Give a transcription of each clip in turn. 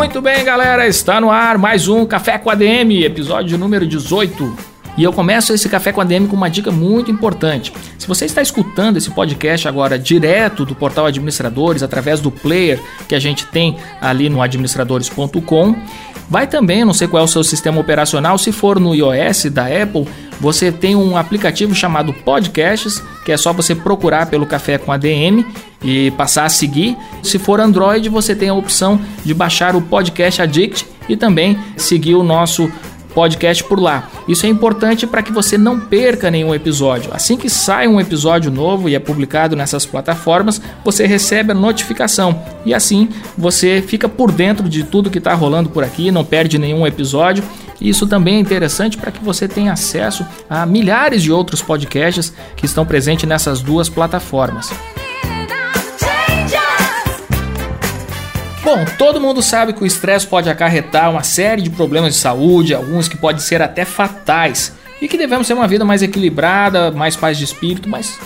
Muito bem, galera, está no ar mais um Café com ADM, episódio número 18. E eu começo esse café com a DM com uma dica muito importante. Se você está escutando esse podcast agora direto do portal Administradores, através do player que a gente tem ali no administradores.com, vai também, não sei qual é o seu sistema operacional, se for no iOS da Apple, você tem um aplicativo chamado Podcasts, que é só você procurar pelo Café com ADM e passar a seguir. Se for Android, você tem a opção de baixar o Podcast Addict e também seguir o nosso podcast por lá. Isso é importante para que você não perca nenhum episódio. Assim que sai um episódio novo e é publicado nessas plataformas, você recebe a notificação e assim você fica por dentro de tudo que está rolando por aqui, não perde nenhum episódio. Isso também é interessante para que você tenha acesso a milhares de outros podcasts que estão presentes nessas duas plataformas. Bom, todo mundo sabe que o estresse pode acarretar uma série de problemas de saúde, alguns que podem ser até fatais, e que devemos ter uma vida mais equilibrada, mais paz de espírito, mas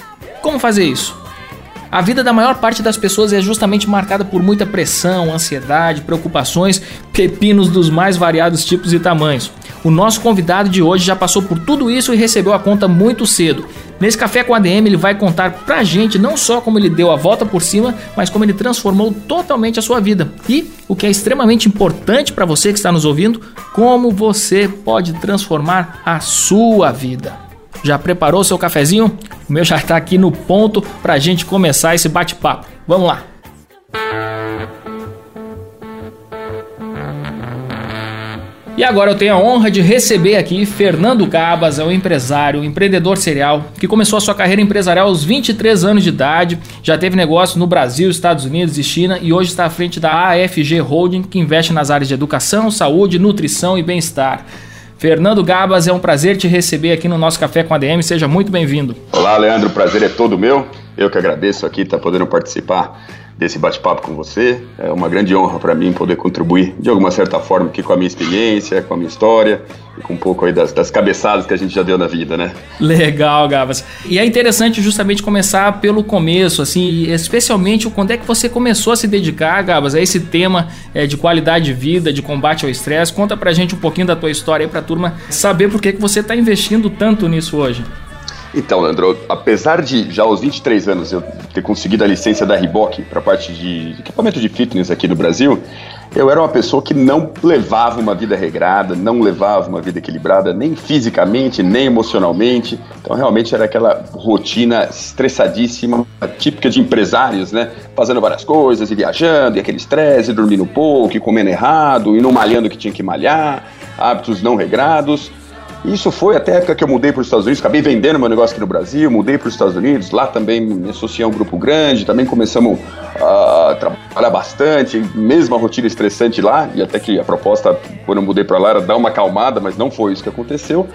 como fazer isso? A vida da maior parte das pessoas é justamente marcada por muita pressão, ansiedade, preocupações, pepinos dos mais variados tipos e tamanhos. O nosso convidado de hoje já passou por tudo isso e recebeu a conta muito cedo. Nesse Café com ADM, ele vai contar pra gente não só como ele deu a volta por cima, mas como ele transformou totalmente a sua vida. E, o que é extremamente importante para você que está nos ouvindo, como você pode transformar a sua vida. Já preparou seu cafezinho? O meu já está aqui no ponto para a gente começar esse bate-papo. Vamos lá! E agora eu tenho a honra de receber aqui Fernando Gabas, é um empresário, um empreendedor serial, que começou a sua carreira empresarial aos 23 anos de idade, já teve negócio no Brasil, Estados Unidos e China e hoje está à frente da AFG Holding, que investe nas áreas de educação, saúde, nutrição e bem-estar. Fernando Gabas, é um prazer te receber aqui no nosso Café com a DM, seja muito bem-vindo. Olá, Leandro, o prazer é todo meu. Eu que agradeço aqui estar podendo participar desse bate-papo com você. É uma grande honra para mim poder contribuir de alguma certa forma aqui com a minha experiência, com a minha história e com um pouco aí das, das cabeçadas que a gente já deu na vida, né? Legal, Gabas. E é interessante justamente começar pelo começo, assim, especialmente quando é que você começou a se dedicar, Gabas, a esse tema é, de qualidade de vida, de combate ao estresse. Conta pra gente um pouquinho da tua história aí pra turma saber por que, que você está investindo tanto nisso hoje. Então, Leandro, apesar de já aos 23 anos eu ter conseguido a licença da Reebok para parte de equipamento de fitness aqui no Brasil, eu era uma pessoa que não levava uma vida regrada, não levava uma vida equilibrada, nem fisicamente, nem emocionalmente. Então, realmente era aquela rotina estressadíssima, típica de empresários, né? Fazendo várias coisas e viajando, e aquele estresse, dormindo pouco, e comendo errado, e não malhando o que tinha que malhar, hábitos não regrados. Isso foi até a época que eu mudei para os Estados Unidos, acabei vendendo meu negócio aqui no Brasil, mudei para os Estados Unidos, lá também me associei a um grupo grande, também começamos a trabalhar bastante, mesma rotina estressante lá, e até que a proposta, quando eu mudei para lá, era dar uma acalmada, mas não foi isso que aconteceu.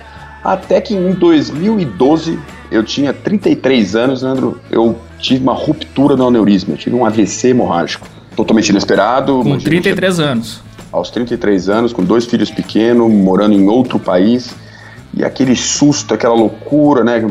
Até que em 2012, eu tinha 33 anos, Leandro, eu tive uma ruptura no aneurisma, eu tive um AVC hemorrágico, totalmente inesperado. Com 33 anos. Aos 33 anos, com dois filhos pequenos, morando em outro país e aquele susto, aquela loucura, né?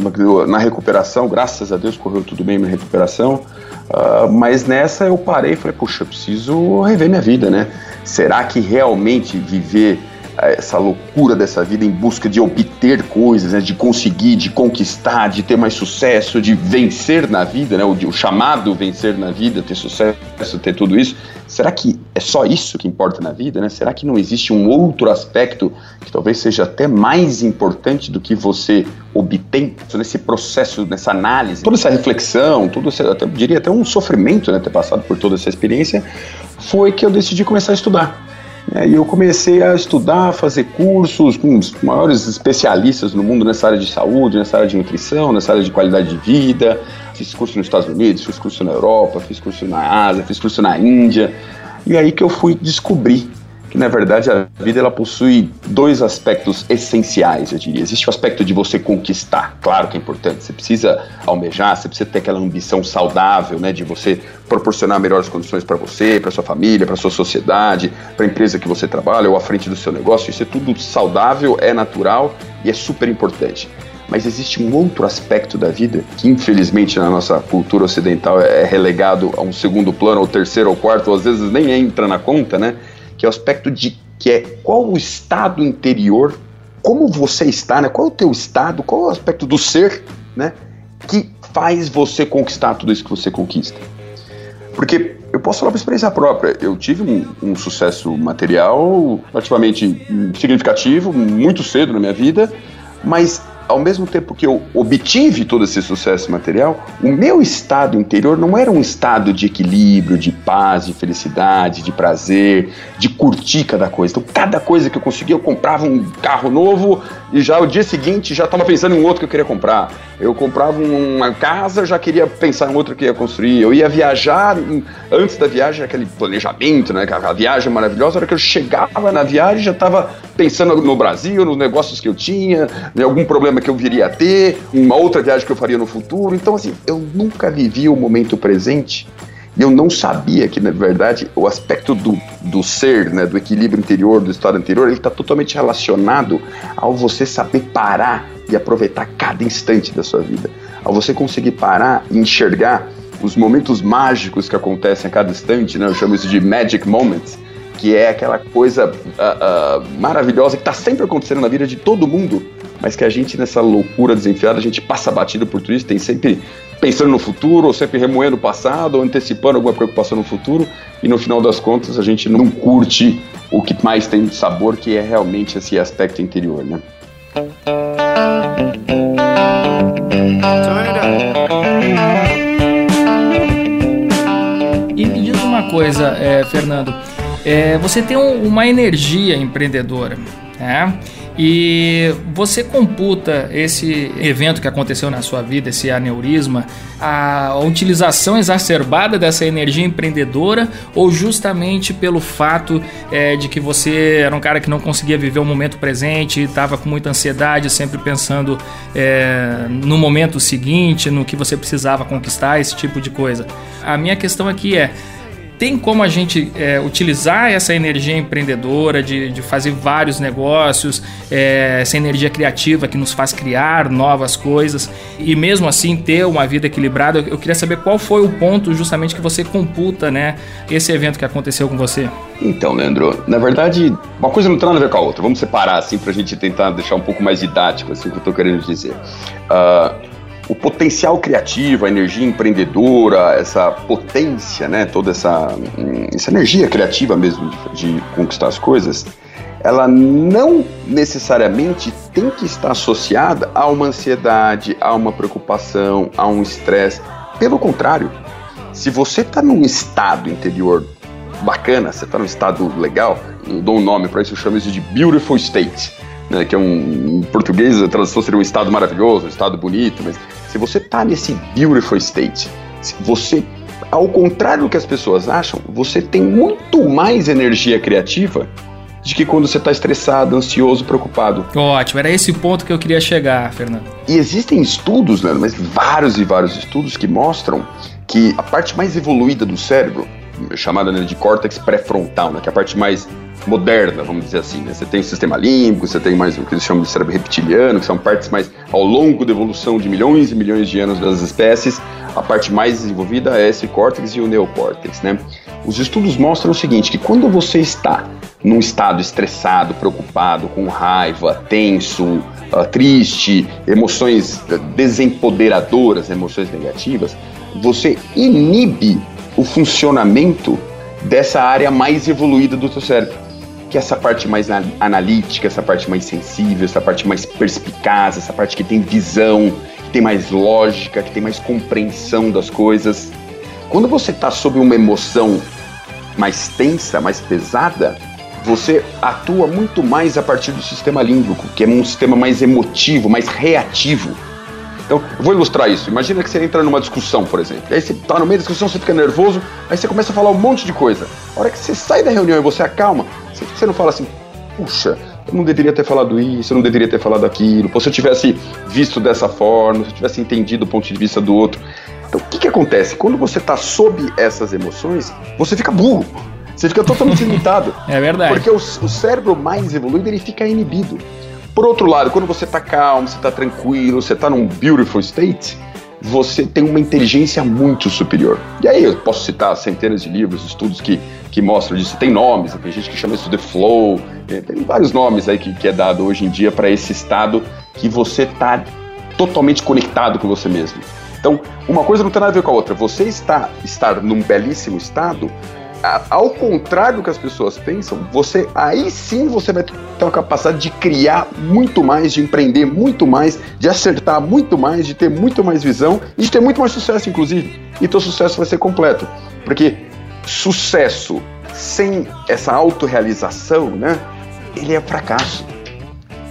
Na recuperação, graças a Deus correu tudo bem na recuperação. Uh, mas nessa eu parei e falei, puxa, eu preciso rever minha vida, né? Será que realmente viver essa loucura dessa vida em busca de obter coisas, né, de conseguir, de conquistar, de ter mais sucesso, de vencer na vida, né, o, o, chamado vencer na vida, ter sucesso, ter tudo isso. Será que é só isso que importa na vida? Né? Será que não existe um outro aspecto que talvez seja até mais importante do que você obtém nesse processo, nessa análise, toda essa reflexão, tudo esse, até, diria até um sofrimento, né, ter passado por toda essa experiência, foi que eu decidi começar a estudar. É, e eu comecei a estudar, a fazer cursos com os maiores especialistas no mundo nessa área de saúde, nessa área de nutrição, nessa área de qualidade de vida. Fiz curso nos Estados Unidos, fiz curso na Europa, fiz curso na Ásia, fiz curso na Índia. E aí que eu fui descobrir que na verdade a vida ela possui dois aspectos essenciais, eu diria. Existe o aspecto de você conquistar, claro que é importante. Você precisa almejar, você precisa ter aquela ambição saudável, né, de você proporcionar melhores condições para você, para sua família, para sua sociedade, para a empresa que você trabalha ou à frente do seu negócio. Isso é tudo saudável, é natural e é super importante. Mas existe um outro aspecto da vida que, infelizmente, na nossa cultura ocidental é relegado a um segundo plano, ou terceiro, ou quarto, ou às vezes nem entra na conta, né? que é o aspecto de que é qual o estado interior, como você está, né? Qual é o teu estado, qual é o aspecto do ser, né? Que faz você conquistar tudo isso que você conquista. Porque eu posso falar por experiência própria, eu tive um, um sucesso material relativamente significativo, muito cedo na minha vida, mas ao mesmo tempo que eu obtive todo esse sucesso material, o meu estado interior não era um estado de equilíbrio, de paz, de felicidade, de prazer, de curtir cada coisa. Então, cada coisa que eu conseguia, eu comprava um carro novo e já o dia seguinte já estava pensando em outro que eu queria comprar. Eu comprava uma casa, já queria pensar em outro que ia construir. Eu ia viajar, antes da viagem, aquele planejamento, né? A viagem maravilhosa, a hora que eu chegava na viagem, já estava pensando no Brasil, nos negócios que eu tinha, em algum problema que eu viria a ter, uma outra viagem que eu faria no futuro. Então, assim, eu nunca vivi o momento presente e eu não sabia que, na verdade, o aspecto do, do ser, né, do equilíbrio interior, do estado interior, ele está totalmente relacionado ao você saber parar e aproveitar cada instante da sua vida. Ao você conseguir parar e enxergar os momentos mágicos que acontecem a cada instante, né, eu chamo isso de magic moments, que é aquela coisa uh, uh, maravilhosa que está sempre acontecendo na vida de todo mundo, mas que a gente, nessa loucura desenfiada, a gente passa batido por tudo isso, tem sempre pensando no futuro, ou sempre remoendo o passado, ou antecipando alguma preocupação no futuro, e no final das contas a gente não curte o que mais tem de sabor, que é realmente esse aspecto interior, né? E me diz uma coisa, é, Fernando, é, você tem um, uma energia empreendedora, né? E você computa esse evento que aconteceu na sua vida, esse aneurisma, a utilização exacerbada dessa energia empreendedora ou justamente pelo fato é, de que você era um cara que não conseguia viver o momento presente, estava com muita ansiedade, sempre pensando é, no momento seguinte, no que você precisava conquistar, esse tipo de coisa. A minha questão aqui é tem como a gente é, utilizar essa energia empreendedora de, de fazer vários negócios, é, essa energia criativa que nos faz criar novas coisas e mesmo assim ter uma vida equilibrada. Eu queria saber qual foi o ponto justamente que você computa, né, esse evento que aconteceu com você. Então, Leandro, na verdade, uma coisa não tem nada a ver com a outra. Vamos separar assim para a gente tentar deixar um pouco mais didático assim o que eu estou querendo dizer. Uh, o potencial criativo, a energia empreendedora, essa potência, né, toda essa, hum, essa energia criativa mesmo de, de conquistar as coisas, ela não necessariamente tem que estar associada a uma ansiedade, a uma preocupação, a um estresse. Pelo contrário, se você está num estado interior bacana, você está num estado legal, eu dou um nome para isso, eu chamo isso de beautiful state, né, que é um em português a tradução seria um estado maravilhoso, um estado bonito, mas se você está nesse beautiful state, você, ao contrário do que as pessoas acham, você tem muito mais energia criativa de que quando você está estressado, ansioso, preocupado. Ótimo, era esse ponto que eu queria chegar, Fernando. E existem estudos, né, mas vários e vários estudos que mostram que a parte mais evoluída do cérebro, chamada né, de córtex pré-frontal, né, que é a parte mais moderna, vamos dizer assim. Né? Você tem o sistema límbico, você tem mais o que eles chamam de cérebro reptiliano, que são partes mais ao longo da evolução de milhões e milhões de anos das espécies. A parte mais desenvolvida é esse córtex e o neocórtex, né? Os estudos mostram o seguinte, que quando você está num estado estressado, preocupado, com raiva, tenso, uh, triste, emoções desempoderadoras, emoções negativas, você inibe o funcionamento dessa área mais evoluída do seu cérebro que é essa parte mais analítica, essa parte mais sensível, essa parte mais perspicaz, essa parte que tem visão, que tem mais lógica, que tem mais compreensão das coisas. Quando você está sob uma emoção mais tensa, mais pesada, você atua muito mais a partir do sistema límbico, que é um sistema mais emotivo, mais reativo. Então, eu vou ilustrar isso. Imagina que você entra numa discussão, por exemplo. Aí você tá no meio da discussão, você fica nervoso, aí você começa a falar um monte de coisa. A hora que você sai da reunião e você acalma, você não fala assim, puxa, eu não deveria ter falado isso, eu não deveria ter falado aquilo. Pô, se eu tivesse visto dessa forma, se eu tivesse entendido o ponto de vista do outro. Então, o que, que acontece? Quando você está sob essas emoções, você fica burro. Você fica totalmente limitado. É verdade. Porque o, o cérebro mais evoluído, ele fica inibido. Por outro lado, quando você está calmo, você está tranquilo, você está num beautiful state, você tem uma inteligência muito superior. E aí eu posso citar centenas de livros, estudos que, que mostram disso. Tem nomes, tem gente que chama isso de flow, tem vários nomes aí que, que é dado hoje em dia para esse estado que você está totalmente conectado com você mesmo. Então, uma coisa não tem nada a ver com a outra. Você está estar num belíssimo estado, ao contrário do que as pessoas pensam, você aí sim você vai ter uma capacidade de criar muito mais, de empreender muito mais, de acertar muito mais, de ter muito mais visão e de ter muito mais sucesso, inclusive. E teu sucesso vai ser completo. Porque sucesso sem essa autorrealização, né? Ele é fracasso.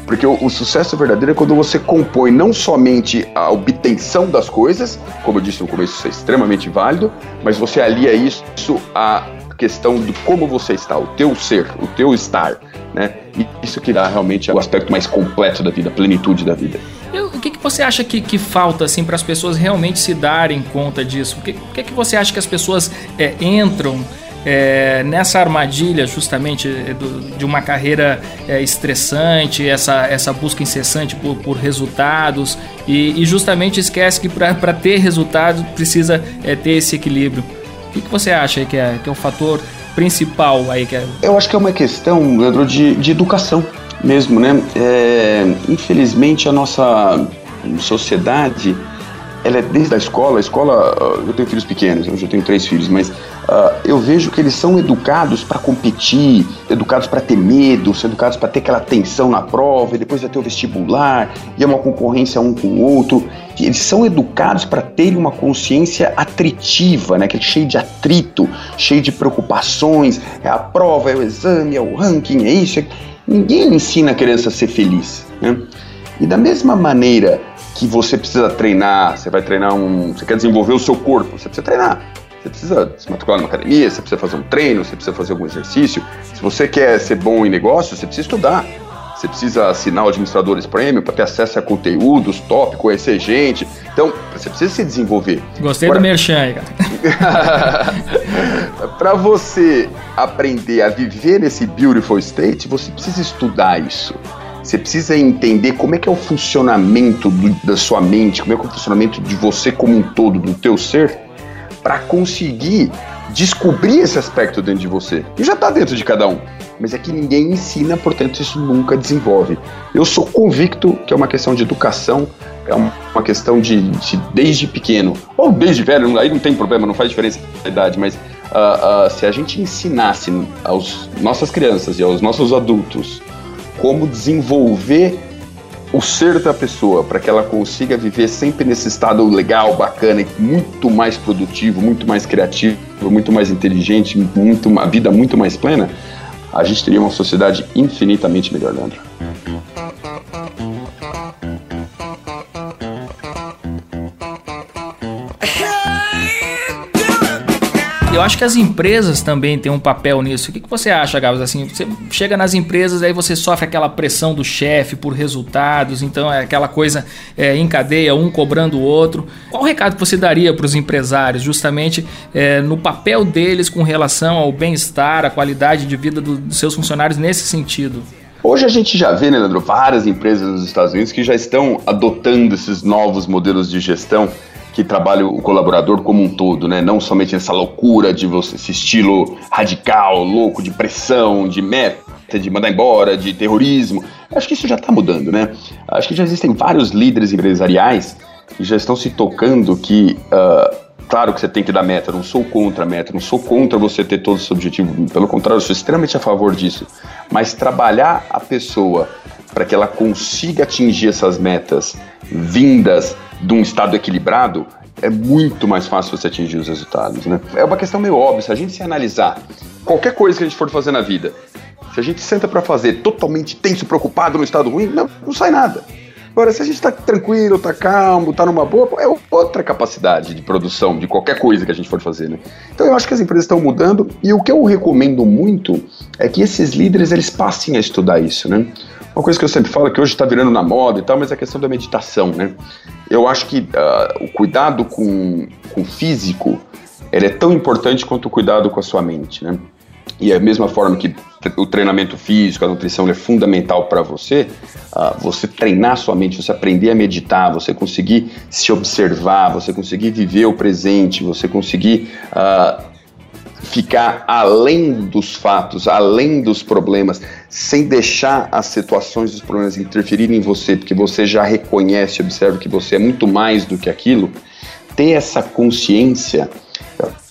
Porque o, o, sucesso verdadeiro é quando você compõe não somente a obtenção das coisas, como eu disse no começo, isso é extremamente válido, mas você alia isso à questão de como você está, o teu ser, o teu estar, né? E isso que dá realmente o aspecto mais completo da vida, a plenitude da vida. o que, que você acha que, que falta assim para as pessoas realmente se darem conta disso? O que, que, que você acha que as pessoas é, entram é, nessa armadilha justamente é, do, de uma carreira é, estressante, essa, essa busca incessante por, por resultados e, e, justamente esquece que para ter resultados precisa é, ter esse equilíbrio. O que, você acha que é, que é o fator principal aí? Que é... Eu acho que é uma questão, Leandro, de, de educação mesmo, né? É, infelizmente a nossa sociedade ela é desde a escola, a escola, ah, eu tenho filhos pequenos, eu já tenho três filhos, mas uh, eu vejo que eles são educados para competir, educados para ter medo, são educados para ter aquela tensão na prova, e depois vai ter o vestibular, e é uma concorrência um com o outro. E eles são educados para terem uma consciência atritiva, né, que é cheio de atrito, cheio de preocupações, é a prova, é o exame, é o ranking, é isso. É... Ninguém ensina a criança a ser feliz. Né? E da mesma maneira que você precisa treinar, você vai treinar um. Você quer desenvolver o seu corpo, você precisa treinar. Você precisa se matricular numa academia, você precisa fazer um treino, você precisa fazer algum exercício. Se você quer ser bom em negócio, você precisa estudar. Você precisa assinar o Administradores Premium para ter acesso a conteúdos top, conhecer gente. Então, você precisa se desenvolver. Gostei Agora, do merchan aí, cara. para você aprender a viver nesse beautiful state, você precisa estudar isso. Você precisa entender como é que é o funcionamento do, da sua mente, como é que é o funcionamento de você como um todo, do teu ser, para conseguir descobrir esse aspecto dentro de você. E já está dentro de cada um. Mas é que ninguém ensina, portanto isso nunca desenvolve. Eu sou convicto que é uma questão de educação, é uma questão de, de desde pequeno, ou desde velho, aí não tem problema, não faz diferença a idade, mas uh, uh, se a gente ensinasse aos nossas crianças e aos nossos adultos como desenvolver o ser da pessoa para que ela consiga viver sempre nesse estado legal, bacana muito mais produtivo, muito mais criativo, muito mais inteligente, muito uma vida muito mais plena, a gente teria uma sociedade infinitamente melhor, Leandro. Eu acho que as empresas também têm um papel nisso. O que, que você acha, Gabs? Assim, você chega nas empresas, aí você sofre aquela pressão do chefe por resultados, então é aquela coisa é, em cadeia, um cobrando o outro. Qual o recado que você daria para os empresários, justamente é, no papel deles com relação ao bem-estar, à qualidade de vida do, dos seus funcionários nesse sentido? Hoje a gente já vê, né, Leandro, várias empresas nos Estados Unidos que já estão adotando esses novos modelos de gestão que trabalha o colaborador como um todo, né? Não somente essa loucura de você, esse estilo radical, louco, de pressão, de meta, de mandar embora, de terrorismo. Acho que isso já está mudando, né? Acho que já existem vários líderes empresariais que já estão se tocando que, uh, claro que você tem que dar meta, não sou contra a meta, não sou contra você ter todos os objetivos, pelo contrário, sou extremamente a favor disso. Mas trabalhar a pessoa para que ela consiga atingir essas metas vindas de um estado equilibrado, é muito mais fácil você atingir os resultados, né? É uma questão meio óbvia. Se a gente se analisar qualquer coisa que a gente for fazer na vida, se a gente senta para fazer totalmente tenso, preocupado no estado ruim, não, não sai nada. Agora, se a gente está tranquilo, está calmo, está numa boa, é outra capacidade de produção de qualquer coisa que a gente for fazer, né? Então eu acho que as empresas estão mudando e o que eu recomendo muito é que esses líderes eles passem a estudar isso, né? Uma coisa que eu sempre falo que hoje está virando na moda e tal, mas é a questão da meditação, né? Eu acho que uh, o cuidado com, com o físico ele é tão importante quanto o cuidado com a sua mente, né? E é a mesma forma que o treinamento físico, a nutrição é fundamental para você, uh, você treinar sua mente, você aprender a meditar, você conseguir se observar, você conseguir viver o presente, você conseguir uh, ficar além dos fatos, além dos problemas, sem deixar as situações dos problemas interferirem em você, porque você já reconhece, observa que você é muito mais do que aquilo, ter essa consciência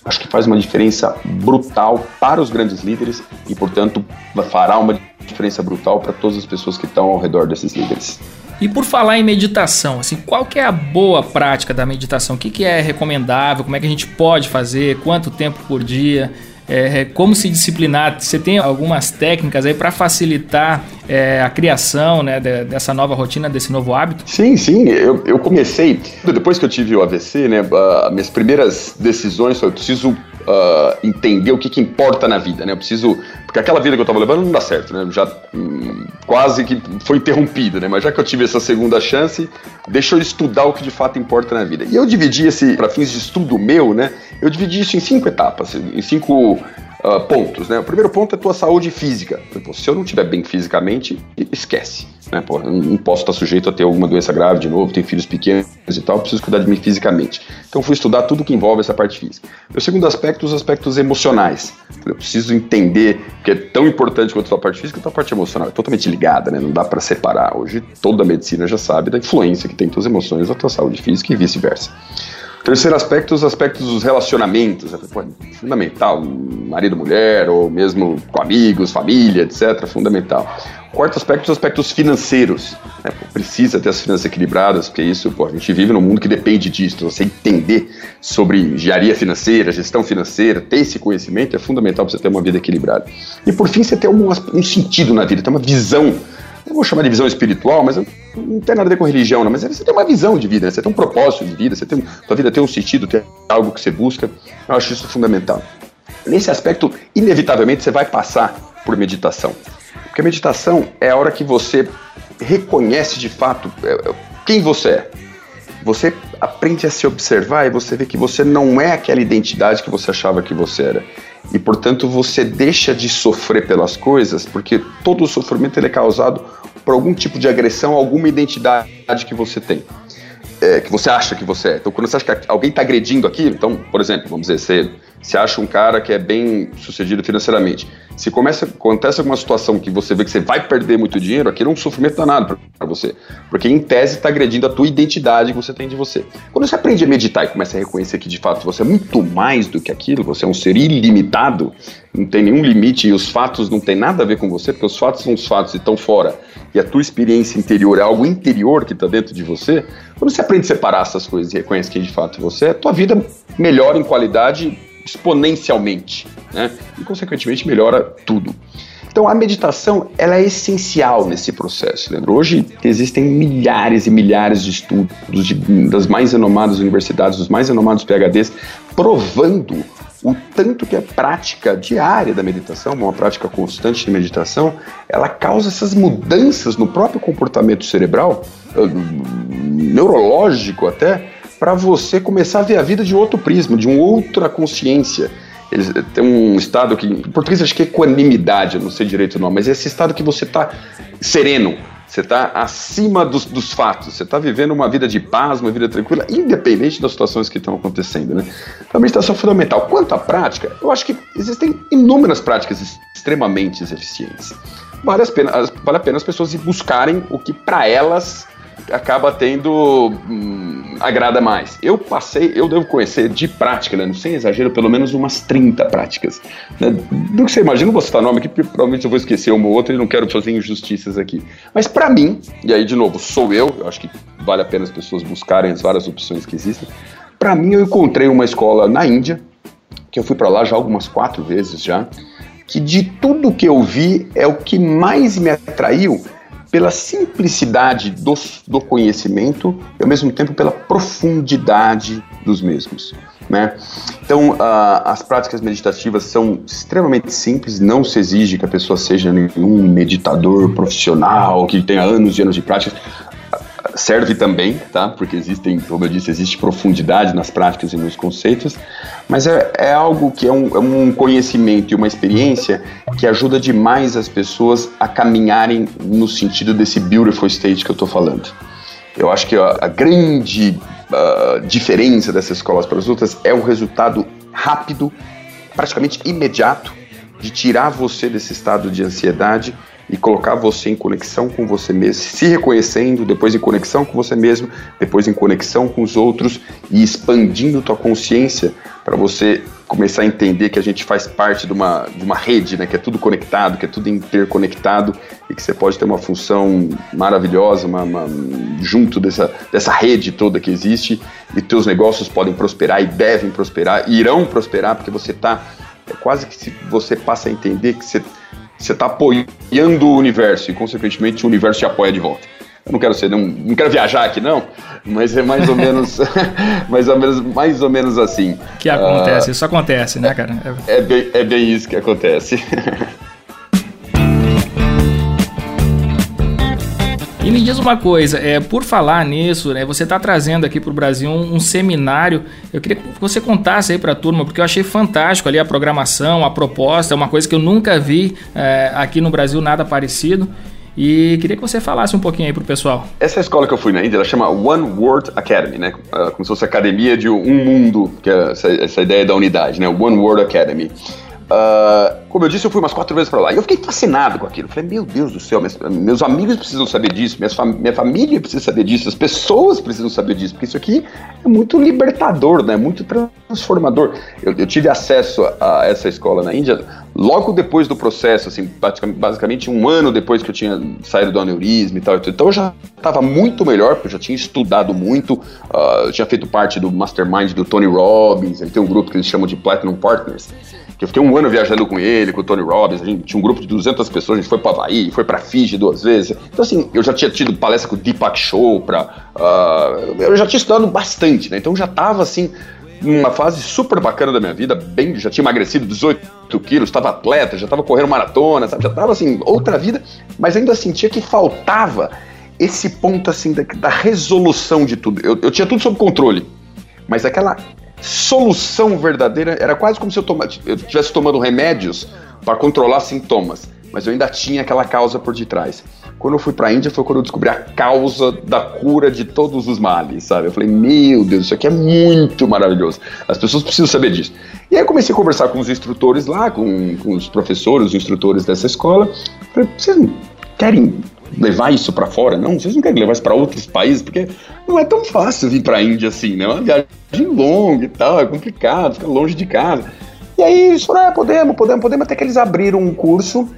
acho que faz uma diferença brutal para os grandes líderes e, portanto, fará uma diferença brutal para todas as pessoas que estão ao redor desses líderes. E por falar em meditação, assim, qual que é a boa prática da meditação? O que, que é recomendável? Como é que a gente pode fazer? Quanto tempo por dia? É, como se disciplinar? Você tem algumas técnicas aí para facilitar é, a criação né, dessa nova rotina, desse novo hábito? Sim, sim. Eu, eu comecei, depois que eu tive o AVC, né, minhas primeiras decisões foi: eu preciso uh, entender o que, que importa na vida, né? Eu preciso. Porque aquela vida que eu estava levando não dá certo, né? Já hum, quase que foi interrompida, né? Mas já que eu tive essa segunda chance, deixa eu estudar o que de fato importa na vida. E eu dividi esse, para fins de estudo meu, né? Eu dividi isso em cinco etapas, em cinco uh, pontos, né? O primeiro ponto é tua saúde física. Se eu não estiver bem fisicamente, esquece. Né? Pô, não posso estar sujeito a ter alguma doença grave de novo, tenho filhos pequenos e tal, preciso cuidar de mim fisicamente. Então fui estudar tudo que envolve essa parte física. O segundo aspecto, os aspectos emocionais. Eu preciso entender que é tão importante quanto a parte física, a parte emocional é totalmente ligada, né? Não dá para separar. Hoje toda a medicina já sabe da influência que tem tuas emoções na tua saúde física e vice-versa. Terceiro aspecto, os aspectos dos relacionamentos. É fundamental, marido, mulher, ou mesmo com amigos, família, etc. Fundamental. Quarto aspecto, os aspectos financeiros. Né? Precisa ter as finanças equilibradas, porque isso, pô, a gente vive num mundo que depende disso. Você entender sobre engenharia financeira, gestão financeira, ter esse conhecimento é fundamental para você ter uma vida equilibrada. E por fim, você ter um sentido na vida, ter uma visão eu vou chamar de visão espiritual, mas não tem nada a ver com religião, não. Mas você tem uma visão de vida, né? você tem um propósito de vida, você tem, sua vida tem um sentido, tem algo que você busca. Eu acho isso fundamental. Nesse aspecto, inevitavelmente, você vai passar por meditação. Porque a meditação é a hora que você reconhece de fato é, é, quem você é. Você aprende a se observar e você vê que você não é aquela identidade que você achava que você era e portanto você deixa de sofrer pelas coisas, porque todo o sofrimento ele é causado por algum tipo de agressão, alguma identidade que você tem. É, que você acha que você é. Então, quando você acha que alguém está agredindo aquilo, então, por exemplo, vamos dizer, você, você acha um cara que é bem sucedido financeiramente. Se começa, acontece alguma situação que você vê que você vai perder muito dinheiro, aquilo é um sofrimento danado para você. Porque, em tese, está agredindo a tua identidade que você tem de você. Quando você aprende a meditar e começa a reconhecer que, de fato, você é muito mais do que aquilo, você é um ser ilimitado, não tem nenhum limite e os fatos não têm nada a ver com você, porque os fatos são os fatos e estão fora. E a tua experiência interior é algo interior que está dentro de você. Quando você aprende a separar essas coisas e reconhece que, de fato, você é, tua vida melhora em qualidade exponencialmente, né? E consequentemente melhora tudo. Então a meditação ela é essencial nesse processo. Leandro. Hoje existem milhares e milhares de estudos de, das mais renomadas universidades, dos mais renomados PhDs, provando o tanto que a prática diária da meditação, uma prática constante de meditação, ela causa essas mudanças no próprio comportamento cerebral, eh, neurológico até, para você começar a ver a vida de outro prisma, de uma outra consciência. Eles têm um estado que, em português acho que é equanimidade, eu não sei direito o nome, mas é esse estado que você está sereno, você está acima dos, dos, fatos, você está vivendo uma vida de paz, uma vida tranquila, independente das situações que estão acontecendo. Né? Então, a meditação é fundamental. Quanto à prática, eu acho que existem inúmeras práticas extremamente eficientes. Vale a pena, vale a, pena as pessoas buscarem o que para elas acaba tendo. Hum, agrada mais. Eu passei, eu devo conhecer de prática, né, sem exagero, pelo menos umas 30 práticas. Né? Do que você imagina, não vou citar nome aqui, porque provavelmente eu vou esquecer uma ou outra e não quero fazer injustiças aqui. Mas para mim, e aí de novo, sou eu, eu acho que vale a pena as pessoas buscarem as várias opções que existem. Para mim, eu encontrei uma escola na Índia, que eu fui para lá já algumas quatro vezes já, que de tudo que eu vi é o que mais me atraiu pela simplicidade do, do conhecimento e ao mesmo tempo pela profundidade dos mesmos. Né? Então, as práticas meditativas são extremamente simples, não se exige que a pessoa seja nenhum meditador profissional, que tenha anos e anos de prática. Serve também, tá? Porque existem, como eu disse, existe profundidade nas práticas e nos conceitos, mas é, é algo que é um, é um conhecimento e uma experiência que ajuda demais as pessoas a caminharem no sentido desse beautiful state que eu estou falando. Eu acho que a, a grande uh, diferença dessas escolas para as outras é o resultado rápido, praticamente imediato, de tirar você desse estado de ansiedade e colocar você em conexão com você mesmo, se reconhecendo, depois em conexão com você mesmo, depois em conexão com os outros e expandindo tua consciência para você começar a entender que a gente faz parte de uma, de uma rede, né, que é tudo conectado, que é tudo interconectado e que você pode ter uma função maravilhosa uma, uma, junto dessa, dessa rede toda que existe e teus negócios podem prosperar e devem prosperar e irão prosperar porque você está é quase que se você passa a entender que você você está apoiando o universo e consequentemente o universo te apoia de volta. Eu não quero ser, não, não quero viajar aqui não, mas é mais ou menos, mais ou menos, mais ou menos assim. Que acontece, uh, isso acontece, né, cara? É, é, bem, é bem isso que acontece. E me diz uma coisa, é, por falar nisso, né, você está trazendo aqui para o Brasil um, um, seminário. Eu queria que você contasse aí para a turma, porque eu achei fantástico ali a programação, a proposta, é uma coisa que eu nunca vi é, aqui no Brasil, nada parecido. E queria que você falasse um pouquinho aí pro pessoal. Essa escola que eu fui na Índia, ela chama One World Academy, né? Ah, como se fosse academia de um mundo, que é essa, essa ideia da unidade, né? One World Academy. Uh, como eu disse, eu fui umas quatro vezes para lá. E eu fiquei fascinado com aquilo. Falei, meu Deus do céu, meus, meus amigos precisam saber disso, fam minha família precisa saber disso, as pessoas precisam saber disso, porque isso aqui é muito libertador, né? Muito transformador. Eu, eu tive acesso a essa escola na Índia logo depois do processo, assim, basicamente um ano depois que eu tinha saído do aneurisma e tal. Então eu já estava muito melhor, porque eu já tinha estudado muito, uh, eu tinha feito parte do mastermind do Tony Robbins, ele tem um grupo que eles chamam de Platinum Partners que eu fiquei um ano viajando com ele, com o Tony Robbins, a gente tinha um grupo de 200 pessoas, a gente foi para Havaí, foi para Fiji duas vezes. Então, assim, eu já tinha tido palestra com o Deepak Chopra, uh, eu já tinha estudado bastante, né? Então já tava, assim, numa fase super bacana da minha vida, bem, já tinha emagrecido 18 quilos, estava atleta, já estava correndo maratona, sabe? Já estava, assim, outra vida, mas ainda sentia que faltava esse ponto, assim, da, da resolução de tudo. Eu, eu tinha tudo sob controle, mas aquela solução verdadeira era quase como se eu, eu estivesse tomando remédios para controlar sintomas, mas eu ainda tinha aquela causa por detrás. Quando eu fui para a Índia foi quando eu descobri a causa da cura de todos os males, sabe? Eu falei, meu Deus, isso aqui é muito maravilhoso. As pessoas precisam saber disso. E aí eu comecei a conversar com os instrutores lá, com, com os professores, os instrutores dessa escola. Falei, vocês querem levar isso para fora, não, vocês não querem levar isso para outros países, porque não é tão fácil vir para a Índia assim, né? É uma viagem longa e tal, é complicado, fica longe de casa. E aí eles falaram, ah, podemos, podemos, podemos, até que eles abriram um curso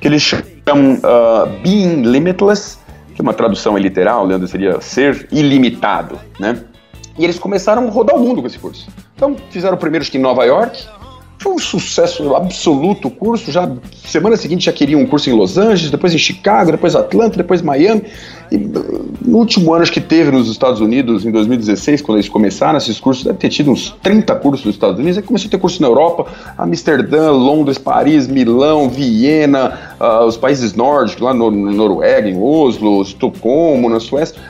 que eles chamam uh, Being Limitless, que é uma tradução literal, Leandro, seria ser ilimitado, né? E eles começaram a rodar o mundo com esse curso. Então, fizeram primeiro acho que em Nova York, foi um sucesso absoluto o curso. Já semana seguinte já queriam um curso em Los Angeles, depois em Chicago, depois Atlanta, depois Miami. E no último ano acho que teve nos Estados Unidos, em 2016, quando eles começaram esses cursos, deve ter tido uns 30 cursos nos Estados Unidos. Aí começou a ter curso na Europa, Amsterdã, Londres, Paris, Milão, Viena, uh, os países nórdicos, lá no, no Noruega, em Oslo, Estocolmo, na Suécia.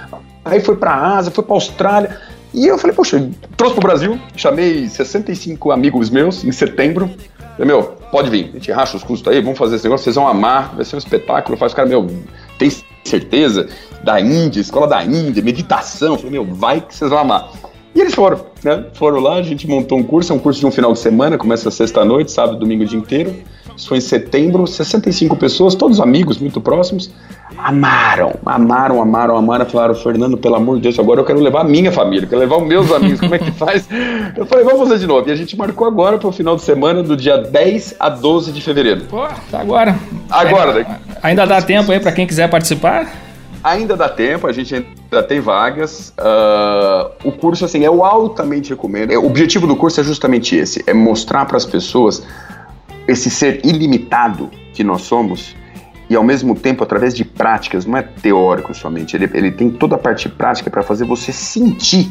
Aí foi para a Ásia, foi para a Austrália. E eu falei, poxa, trouxe pro Brasil, chamei 65 amigos meus em setembro. Falei, meu, pode vir, a gente racha os custos aí, vamos fazer esse negócio, vocês vão amar, vai ser um espetáculo. Faz cara, meu, tem certeza? Da Índia, escola da Índia, meditação. falei, meu, vai que vocês vão amar. E eles foram, né? Foram lá, a gente montou um curso, é um curso de um final de semana, começa sexta-noite, sábado, domingo o dia inteiro. Isso foi em setembro, 65 pessoas, todos amigos, muito próximos amaram, amaram, amaram, amaram. Falaram, Fernando, pelo amor de Deus, agora eu quero levar a minha família, quero levar os meus amigos, como é que faz? Eu falei, vamos fazer de novo. E a gente marcou agora para o final de semana, do dia 10 a 12 de fevereiro. Pô, tá agora. Agora, ainda, né? Ainda dá tempo aí para quem quiser participar? Ainda dá tempo, a gente ainda tem vagas. Uh, o curso, assim, eu altamente recomendo. O objetivo do curso é justamente esse: é mostrar para as pessoas esse ser ilimitado que nós somos e ao mesmo tempo através de práticas, não é teórico somente, ele, ele tem toda a parte prática para fazer você sentir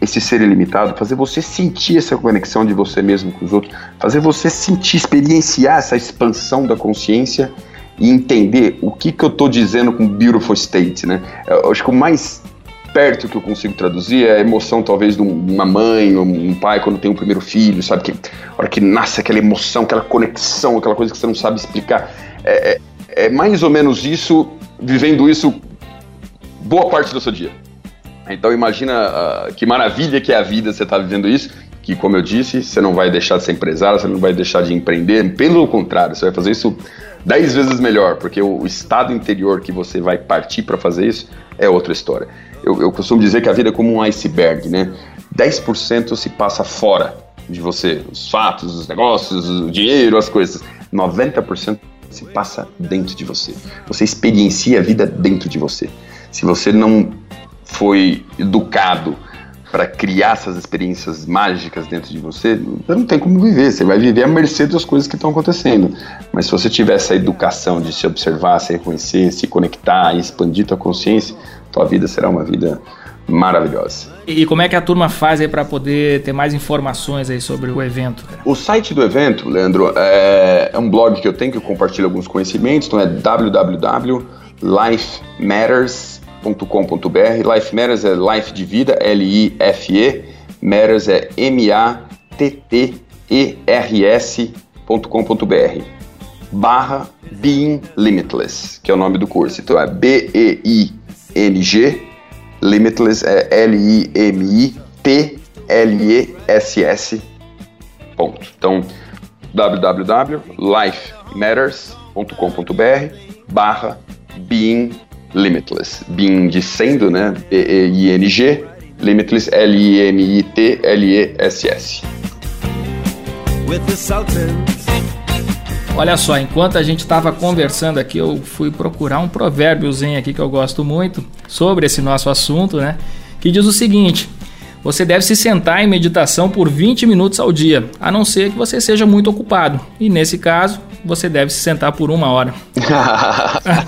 esse ser ilimitado, fazer você sentir essa conexão de você mesmo com os outros, fazer você sentir, experienciar essa expansão da consciência e entender o que, que eu estou dizendo com beautiful state, né? Eu acho que o mais perto que eu consigo traduzir é a emoção, talvez, de uma mãe, um pai, quando tem um primeiro filho, sabe? Que a hora que nasce aquela emoção, aquela conexão, aquela coisa que você não sabe explicar. É, é, é mais ou menos isso, vivendo isso boa parte do seu dia. Então imagina uh, que maravilha que é a vida você está vivendo isso, que como eu disse, você não vai deixar de ser empresário, você não vai deixar de empreender, pelo contrário, você vai fazer isso dez vezes melhor, porque o, o estado interior que você vai partir para fazer isso é outra história. Eu, eu costumo dizer que a vida é como um iceberg, né? 10% se passa fora de você, os fatos, os negócios, o dinheiro, as coisas. 90% se passa dentro de você. Você experiencia a vida dentro de você. Se você não foi educado para criar essas experiências mágicas dentro de você, você não tem como viver. Você vai viver à mercê das coisas que estão acontecendo. Mas se você tiver essa educação de se observar, se reconhecer, se conectar, expandir tua consciência, tua vida será uma vida maravilhosa. E como é que a turma faz aí para poder ter mais informações aí sobre o evento? Cara? O site do evento, Leandro, é, é, um blog que eu tenho que eu compartilho alguns conhecimentos, então é www.lifematters.com.br. Life Matters é life de vida, L-I-F-E, Matters é M-A-T-T-E-R-S.com.br barra Being Limitless, que é o nome do curso. Então é B-E-I-N-G Limitless é L-I-M-I-T-L-E-S-S. Ponto. Então, www.lifematters.com.br barra Being Limitless. Being de sendo, né? B-E-I-N-G. Limitless, L-I-M-I-T-L-E-S-S. With the Sultans. Olha só, enquanto a gente estava conversando aqui, eu fui procurar um provérbiozinho aqui que eu gosto muito sobre esse nosso assunto, né? Que diz o seguinte: você deve se sentar em meditação por 20 minutos ao dia, a não ser que você seja muito ocupado. E nesse caso, você deve se sentar por uma hora.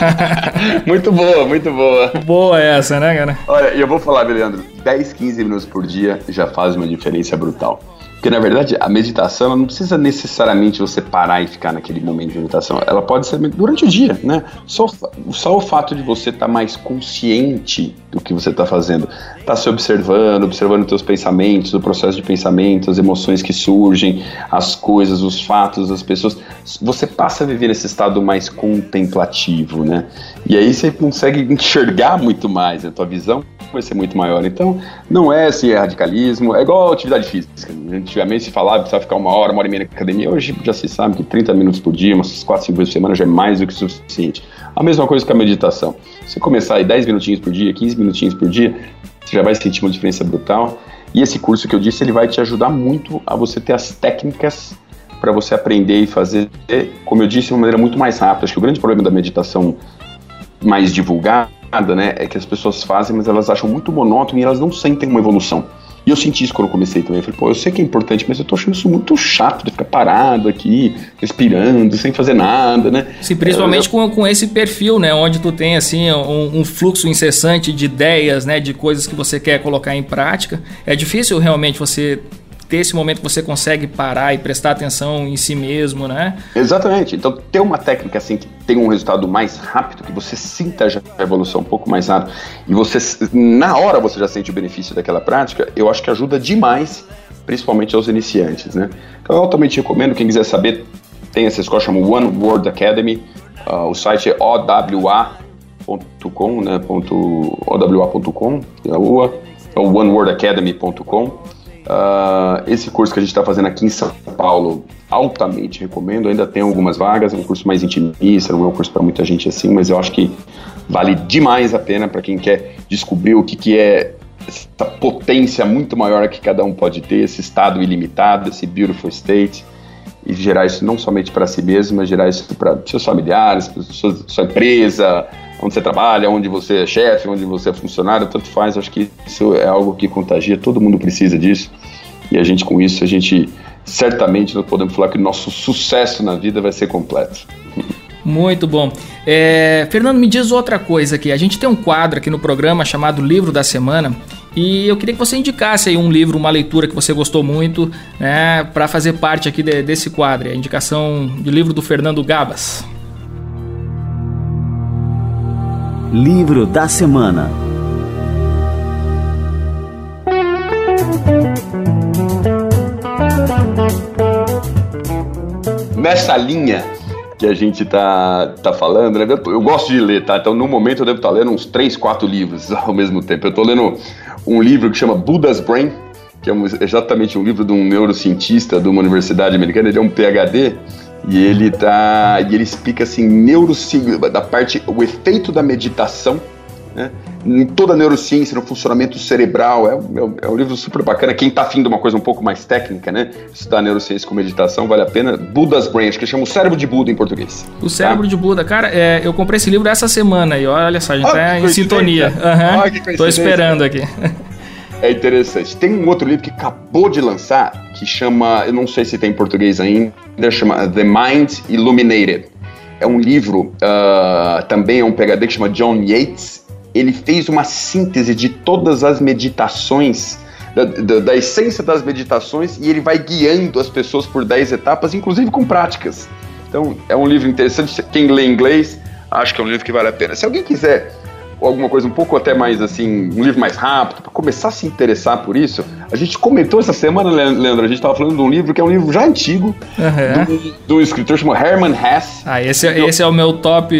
muito boa, muito boa. Boa essa, né, cara? Olha, eu vou falar, Leandro, 10, 15 minutos por dia já faz uma diferença brutal. Porque na verdade a meditação não precisa necessariamente você parar e ficar naquele momento de meditação. Ela pode ser durante o dia, né? Só, só o fato de você estar tá mais consciente do que você está fazendo, tá se observando, observando os teus pensamentos, o processo de pensamento, as emoções que surgem, as coisas, os fatos, as pessoas. Você passa a viver nesse estado mais contemplativo, né? E aí você consegue enxergar muito mais, a tua visão vai ser muito maior. Então, não é assim, é radicalismo, é igual atividade física. Antigamente se falava que precisava ficar uma hora, uma hora e meia na academia, hoje já se sabe que 30 minutos por dia, umas 4, 5 vezes por semana já é mais do que suficiente. A mesma coisa com a meditação. Se começar aí 10 minutinhos por dia, 15 minutinhos por dia, você já vai sentir uma diferença brutal. E esse curso que eu disse, ele vai te ajudar muito a você ter as técnicas para você aprender e fazer, como eu disse, de uma maneira muito mais rápida. Acho que o grande problema da meditação mais divulgada né, é que as pessoas fazem, mas elas acham muito monótono e elas não sentem uma evolução. E eu senti isso quando eu comecei também. Eu falei, pô, eu sei que é importante, mas eu tô achando isso muito chato de ficar parado aqui, respirando, sem fazer nada, né? Sim, principalmente eu, com, com esse perfil, né? Onde tu tem, assim, um, um, fluxo incessante de ideias, né? De coisas que você quer colocar em prática. É difícil realmente você ter esse momento que você consegue parar e prestar atenção em si mesmo, né? Exatamente. Então, ter uma técnica assim que tem um resultado mais rápido, que você sinta já a evolução um pouco mais rápido e você na hora você já sente o benefício daquela prática, eu acho que ajuda demais, principalmente aos iniciantes, né? Então, eu altamente recomendo quem quiser saber, tem essa escola chama One World Academy. Uh, o site é owa.com, né? owa.com, é ou onewordacademy.com. Uh, esse curso que a gente está fazendo aqui em São Paulo, altamente recomendo. Ainda tem algumas vagas, é um curso mais intimista, não é um curso para muita gente assim, mas eu acho que vale demais a pena para quem quer descobrir o que, que é essa potência muito maior que cada um pode ter, esse estado ilimitado, esse beautiful state, e gerar isso não somente para si mesmo, mas gerar isso para seus familiares, para sua, sua empresa, onde você trabalha, onde você é chefe, onde você é funcionário, tanto faz. Acho que isso é algo que contagia, todo mundo precisa disso. E a gente, com isso, a gente certamente nós podemos falar que o nosso sucesso na vida vai ser completo. Muito bom. É, Fernando, me diz outra coisa aqui. A gente tem um quadro aqui no programa chamado Livro da Semana e eu queria que você indicasse aí um livro, uma leitura que você gostou muito, né, para fazer parte aqui de, desse quadro. A indicação de livro do Fernando Gabas. Livro da Semana Nessa linha que a gente tá, tá falando, né? Eu, eu, gosto de ler, tá? Então, no momento, eu devo estar tá lendo uns 3, 4 livros ao mesmo tempo. Eu estou lendo um livro que chama Buddha's Brain, que é um, exatamente um livro de um neurocientista de uma universidade americana, ele é um PhD, e ele tá. E ele explica assim, neuroci da parte, o efeito da meditação né? em toda a neurociência, no funcionamento cerebral. É, é, é um livro super bacana. Quem está afim de uma coisa um pouco mais técnica, né? Estudar neurociência com meditação, vale a pena. Buda's Brain, acho que chama O Cérebro de Buda em português. O Cérebro tá? de Buda. Cara, é, eu comprei esse livro essa semana e olha só, a gente oh, tá em sintonia. Uhum. Tô esperando aqui. É interessante. Tem um outro livro que acabou de lançar, que chama, eu não sei se tem em português ainda, chama The Mind Illuminated. É um livro, uh, também é um PhD que chama John Yates, ele fez uma síntese de todas as meditações, da, da, da, essência das meditações, e ele vai guiando as pessoas por 10 etapas, inclusive com práticas. Então, é um livro interessante. Quem lê inglês, acho que é um livro que vale a pena. Se alguém quiser ou alguma coisa um pouco até mais assim, um livro mais rápido, para começar a se interessar por isso. A gente comentou essa semana, Leandro, a gente estava falando de um livro que é um livro já antigo, uhum. de um escritor chamado Herman Hesse. Ah, esse, é, esse é o meu top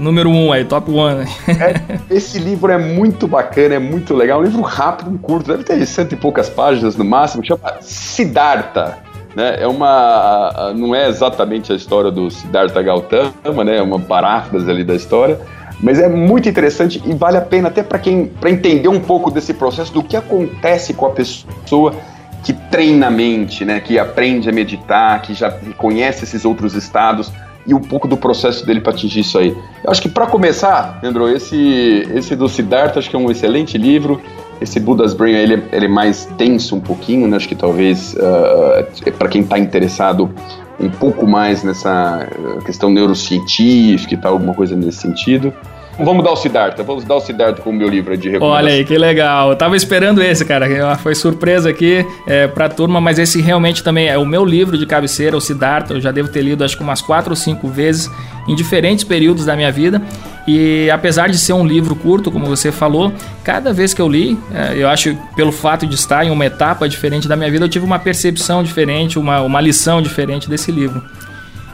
número um aí, top one. É, esse livro é muito bacana, é muito legal, é um livro rápido, um curto, deve ter cento e poucas páginas no máximo, chama Siddhartha. Né, é uma. Não é exatamente a história do Siddhartha Gautama, né? É uma paráfrase ali da história mas é muito interessante e vale a pena até para quem para entender um pouco desse processo do que acontece com a pessoa que treina a mente, né, que aprende a meditar, que já conhece esses outros estados e um pouco do processo dele para atingir isso aí. Eu acho que para começar, Leandro, esse esse do Siddhartha acho que é um excelente livro. Esse Buddha's Brain ele, ele é mais tenso um pouquinho, né? acho que talvez uh, para quem está interessado um pouco mais nessa eh, questão neurocientífica e tal, alguma coisa nesse sentido. Vamos dar o Siddhartha, vamos dar o Siddhartha com o meu livro de recomendação. Olha aí, que legal. Eu tava esperando esse, cara. Foi surpresa aqui é, pra turma, mas esse realmente também é o meu livro de cabeceira, o Siddhartha. Eu já devo ter lido acho que umas quatro ou cinco vezes em diferentes períodos da minha vida. E apesar de ser um livro curto, como você falou, cada vez que eu li, é, eu acho pelo fato de estar em uma etapa diferente da minha vida, eu tive uma percepção diferente, uma, uma lição diferente desse livro.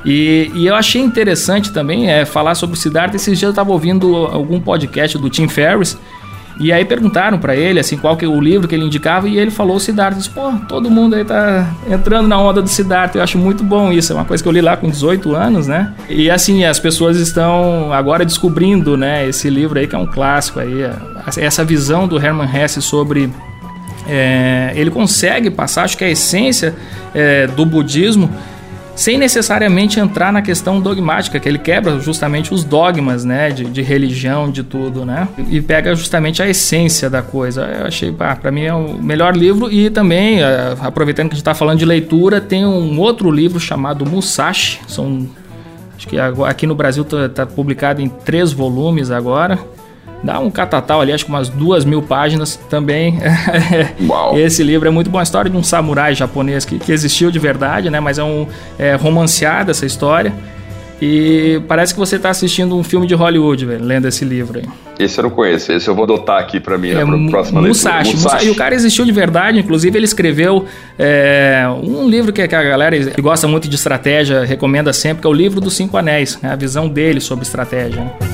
E, e, eu achei interessante também é, falar sobre o Siddhartha. Esses dias eu estava ouvindo algum podcast do Tim Ferriss. E aí perguntaram para ele assim qual que é o livro que ele indicava e ele falou Siddhartha. Disse, Pô, todo mundo aí tá entrando na onda do Siddhartha. Eu acho muito bom isso. É uma coisa que eu li lá com 18 anos, né? E assim, as pessoas estão agora descobrindo, né, esse livro aí que é um clássico aí, essa visão do Hermann Hesse sobre é, ele consegue passar, acho que a essência é, do budismo sem necessariamente entrar na questão dogmática, que ele quebra justamente os dogmas, né, de, de religião, de tudo, né, e pega justamente a essência da coisa. Eu achei, para mim é o melhor livro e também, é, aproveitando que a gente está falando de leitura, tem um outro livro chamado Musashi, são acho que aqui no Brasil está tá publicado em três volumes agora, dá um catatal ali, acho que umas duas mil páginas também. Uau. Esse livro é muito bom. A história de um samurai japonês que, que existiu de verdade, né? Mas é um é, romanceado essa história. E parece que você está assistindo um filme de Hollywood, velho, lendo esse livro aí. Esse eu não conheço, esse eu vou adotar aqui para mim, é, na próxima Musashi, leitura. Musashi. E o cara existiu de verdade, inclusive ele escreveu é, um livro que, a galera que gosta muito de estratégia recomenda sempre, que é o livro dos Cinco Anéis, né, a visão dele sobre estratégia. Né?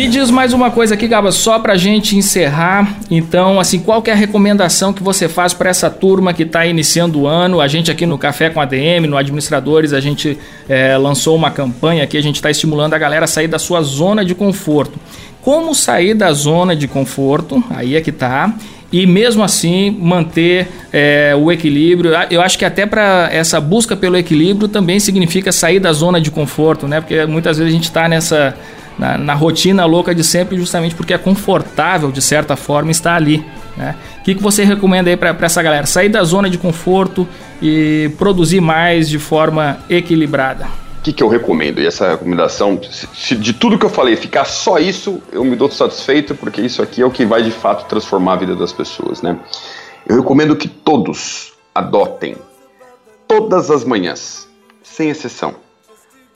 Me diz mais uma coisa aqui, Gaba, só pra gente encerrar. Então, assim, qual que é a recomendação que você faz para essa turma que está iniciando o ano? A gente aqui no Café com ADM, no Administradores, a gente é, lançou uma campanha aqui, a gente está estimulando a galera a sair da sua zona de conforto. Como sair da zona de conforto? Aí é que tá e mesmo assim manter é, o equilíbrio. Eu acho que até para essa busca pelo equilíbrio também significa sair da zona de conforto, né? Porque muitas vezes a gente está nessa na, na, rotina louca de sempre, justamente porque é confortável, de certa forma, estar ali. Né? O que, que você recomenda aí para essa galera? Sair da zona de conforto e produzir mais de forma equilibrada. O que, que eu recomendo? E essa recomendação, se de tudo que eu falei, ficar só isso, eu me dou satisfeito, porque isso aqui é o que vai de fato transformar a vida das pessoas, né? Eu recomendo que todos adotem, todas as manhãs, sem exceção,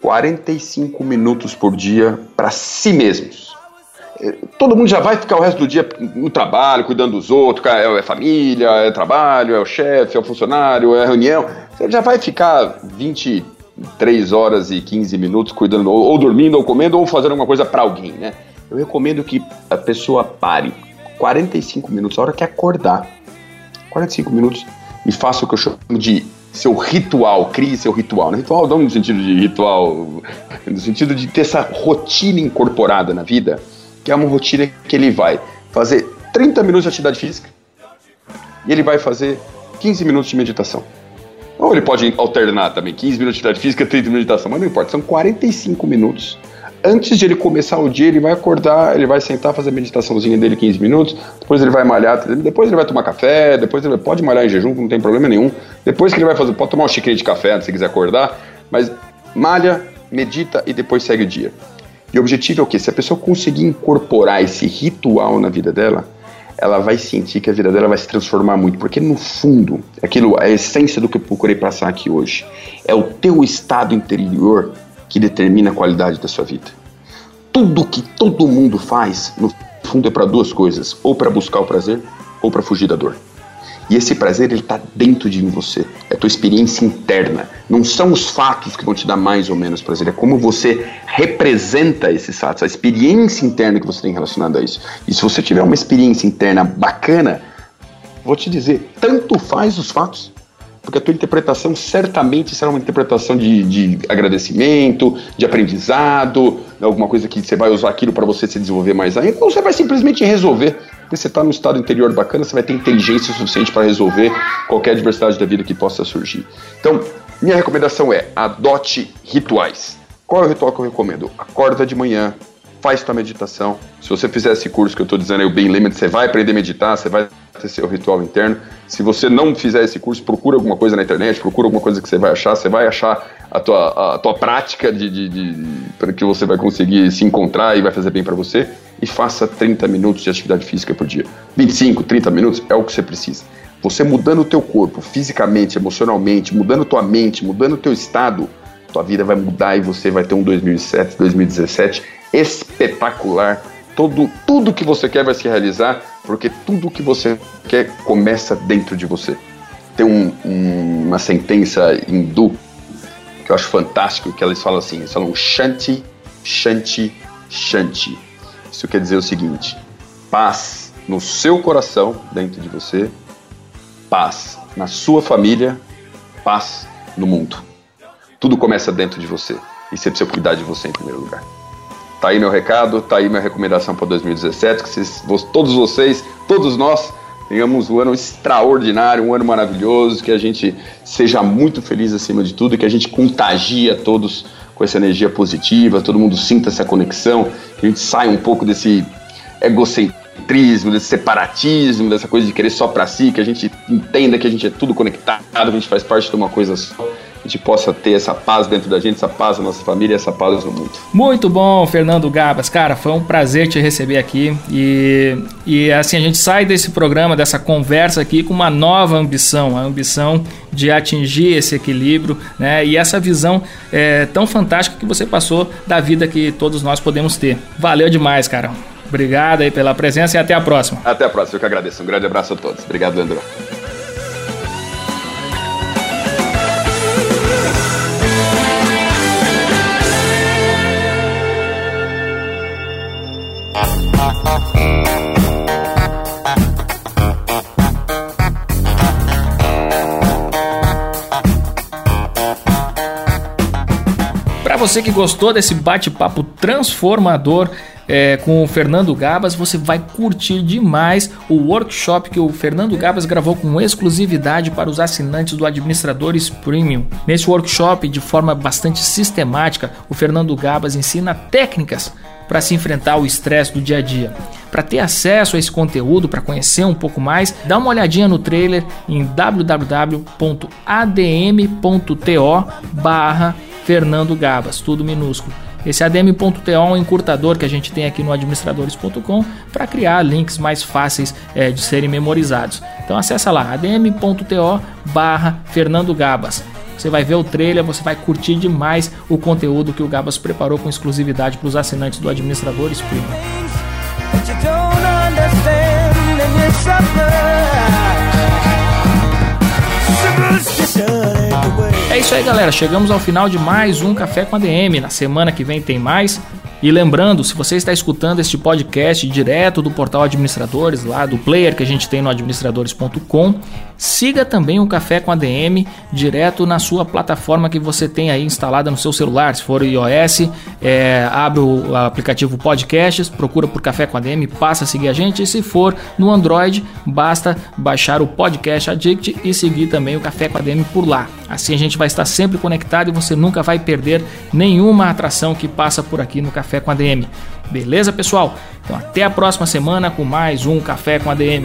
45 minutos por dia para si mesmos. É, todo mundo já vai ficar o resto do dia no trabalho, cuidando dos outros, é, é família, é trabalho, é o chefe, é o funcionário, é a reunião. Você já vai ficar 23 horas e 15 minutos cuidando, ou, ou dormindo, ou comendo, ou fazendo alguma coisa para alguém, né? Eu recomendo que a pessoa pare 45 minutos, a hora que acordar, 45 minutos, e faça o que eu chamo de seu ritual, crie seu ritual. Né? Ritual não no sentido de ritual, no sentido de ter essa rotina incorporada na vida, que é uma rotina que ele vai fazer 30 minutos de atividade física e ele vai fazer 15 minutos de meditação. Ou ele pode alternar também, 15 minutos de atividade física, 30 minutos de meditação, mas não importa, são 45 minutos antes de ele começar o dia, ele vai acordar, ele vai sentar, fazer a meditaçãozinha dele 15 minutos, depois ele vai malhar, depois ele vai tomar café, depois ele pode malhar em jejum, não tem problema nenhum. Depois que ele vai fazer, pode tomar um xícara de café se quiser acordar, mas malha, medita e depois segue o dia. E o objetivo é o quê? Se a pessoa conseguir incorporar esse ritual na vida dela, ela vai sentir que a vida dela vai se transformar muito, porque no fundo, aquilo, a essência do que eu procurei passar aqui hoje, é o teu estado interior que determina a qualidade da sua vida. Tudo que todo mundo faz, no fundo, é para duas coisas: ou para buscar o prazer, ou para fugir da dor. E esse prazer ele está dentro de você, é a tua experiência interna. Não são os fatos que vão te dar mais ou menos prazer, é como você representa esses fatos, a experiência interna que você tem relacionada a isso. E se você tiver uma experiência interna bacana, vou te dizer, tanto faz os fatos porque a tua interpretação certamente será uma interpretação de, de agradecimento, de aprendizado, alguma coisa que você vai usar aquilo para você se desenvolver mais ainda, ou você vai simplesmente resolver. Porque você está no estado interior bacana, você vai ter inteligência suficiente para resolver qualquer adversidade da vida que possa surgir. Então, minha recomendação é adote rituais. Qual é o ritual que eu recomendo? Acorda de manhã, faz tua meditação. Se você fizer esse curso que eu estou dizendo aí, o Bem Limit, você vai aprender a meditar, você vai ter seu ritual interno. Se você não fizer esse curso, procura alguma coisa na internet, procura alguma coisa que você vai achar, você vai achar a tua, a tua prática de, de, de para que você vai conseguir se encontrar e vai fazer bem para você. E faça 30 minutos de atividade física por dia. 25, 30 minutos é o que você precisa. Você mudando o teu corpo, fisicamente, emocionalmente, mudando tua mente, mudando o teu estado, tua vida vai mudar e você vai ter um 2007, 2017 espetacular. Todo, tudo que você quer vai se realizar, porque tudo que você quer começa dentro de você. Tem um, um, uma sentença hindu que eu acho fantástico, que eles falam assim, eles falam Shanti, Shanti, Shanti. Isso quer dizer o seguinte, paz no seu coração, dentro de você, paz na sua família, paz no mundo. Tudo começa dentro de você. E você precisa cuidar de você em primeiro lugar. Tá aí meu recado, tá aí minha recomendação para 2017, que vocês, todos vocês, todos nós, tenhamos um ano extraordinário, um ano maravilhoso, que a gente seja muito feliz acima de tudo, que a gente contagie todos com essa energia positiva, todo mundo sinta essa conexão, que a gente saia um pouco desse egocentrismo, desse separatismo, dessa coisa de querer só para si, que a gente entenda que a gente é tudo conectado, a gente faz parte de uma coisa só a gente possa ter essa paz dentro da gente, essa paz na nossa família, essa paz no mundo. Muito bom, Fernando Gabas. Cara, foi um prazer te receber aqui. E, e assim, a gente sai desse programa, dessa conversa aqui com uma nova ambição, a ambição de atingir esse equilíbrio, né? E essa visão é, tão fantástica que você passou da vida que todos nós podemos ter. Valeu demais, cara. Obrigado aí pela presença e até a próxima. Até a próxima, eu que agradeço. Um grande abraço a todos. Obrigado, Leandro. Você que gostou desse bate-papo transformador é, com o Fernando Gabas, você vai curtir demais o workshop que o Fernando Gabas gravou com exclusividade para os assinantes do Administradores Premium. Nesse workshop, de forma bastante sistemática, o Fernando Gabas ensina técnicas para se enfrentar ao estresse do dia a dia. Para ter acesso a esse conteúdo, para conhecer um pouco mais, dá uma olhadinha no trailer em www.adm.to barra Fernando Gabas, tudo minúsculo. Esse ADM.to é um encurtador que a gente tem aqui no administradores.com para criar links mais fáceis é, de serem memorizados. Então acessa lá adm.to barra Fernando Gabas. Você vai ver o trailer, você vai curtir demais o conteúdo que o Gabas preparou com exclusividade para os assinantes do Administradores Premium. É isso aí, galera. Chegamos ao final de mais um Café com a DM. Na semana que vem tem mais. E lembrando, se você está escutando este podcast direto do portal Administradores, lá do player que a gente tem no administradores.com, siga também o Café com ADM direto na sua plataforma que você tem aí instalada no seu celular. Se for iOS, é, abre o aplicativo Podcasts, procura por Café com ADM, passa a seguir a gente. E se for no Android, basta baixar o Podcast Addict e seguir também o Café com ADM por lá. Assim a gente vai estar sempre conectado e você nunca vai perder nenhuma atração que passa por aqui no Café com ADM. Beleza, pessoal? Então até a próxima semana com mais um Café com ADM.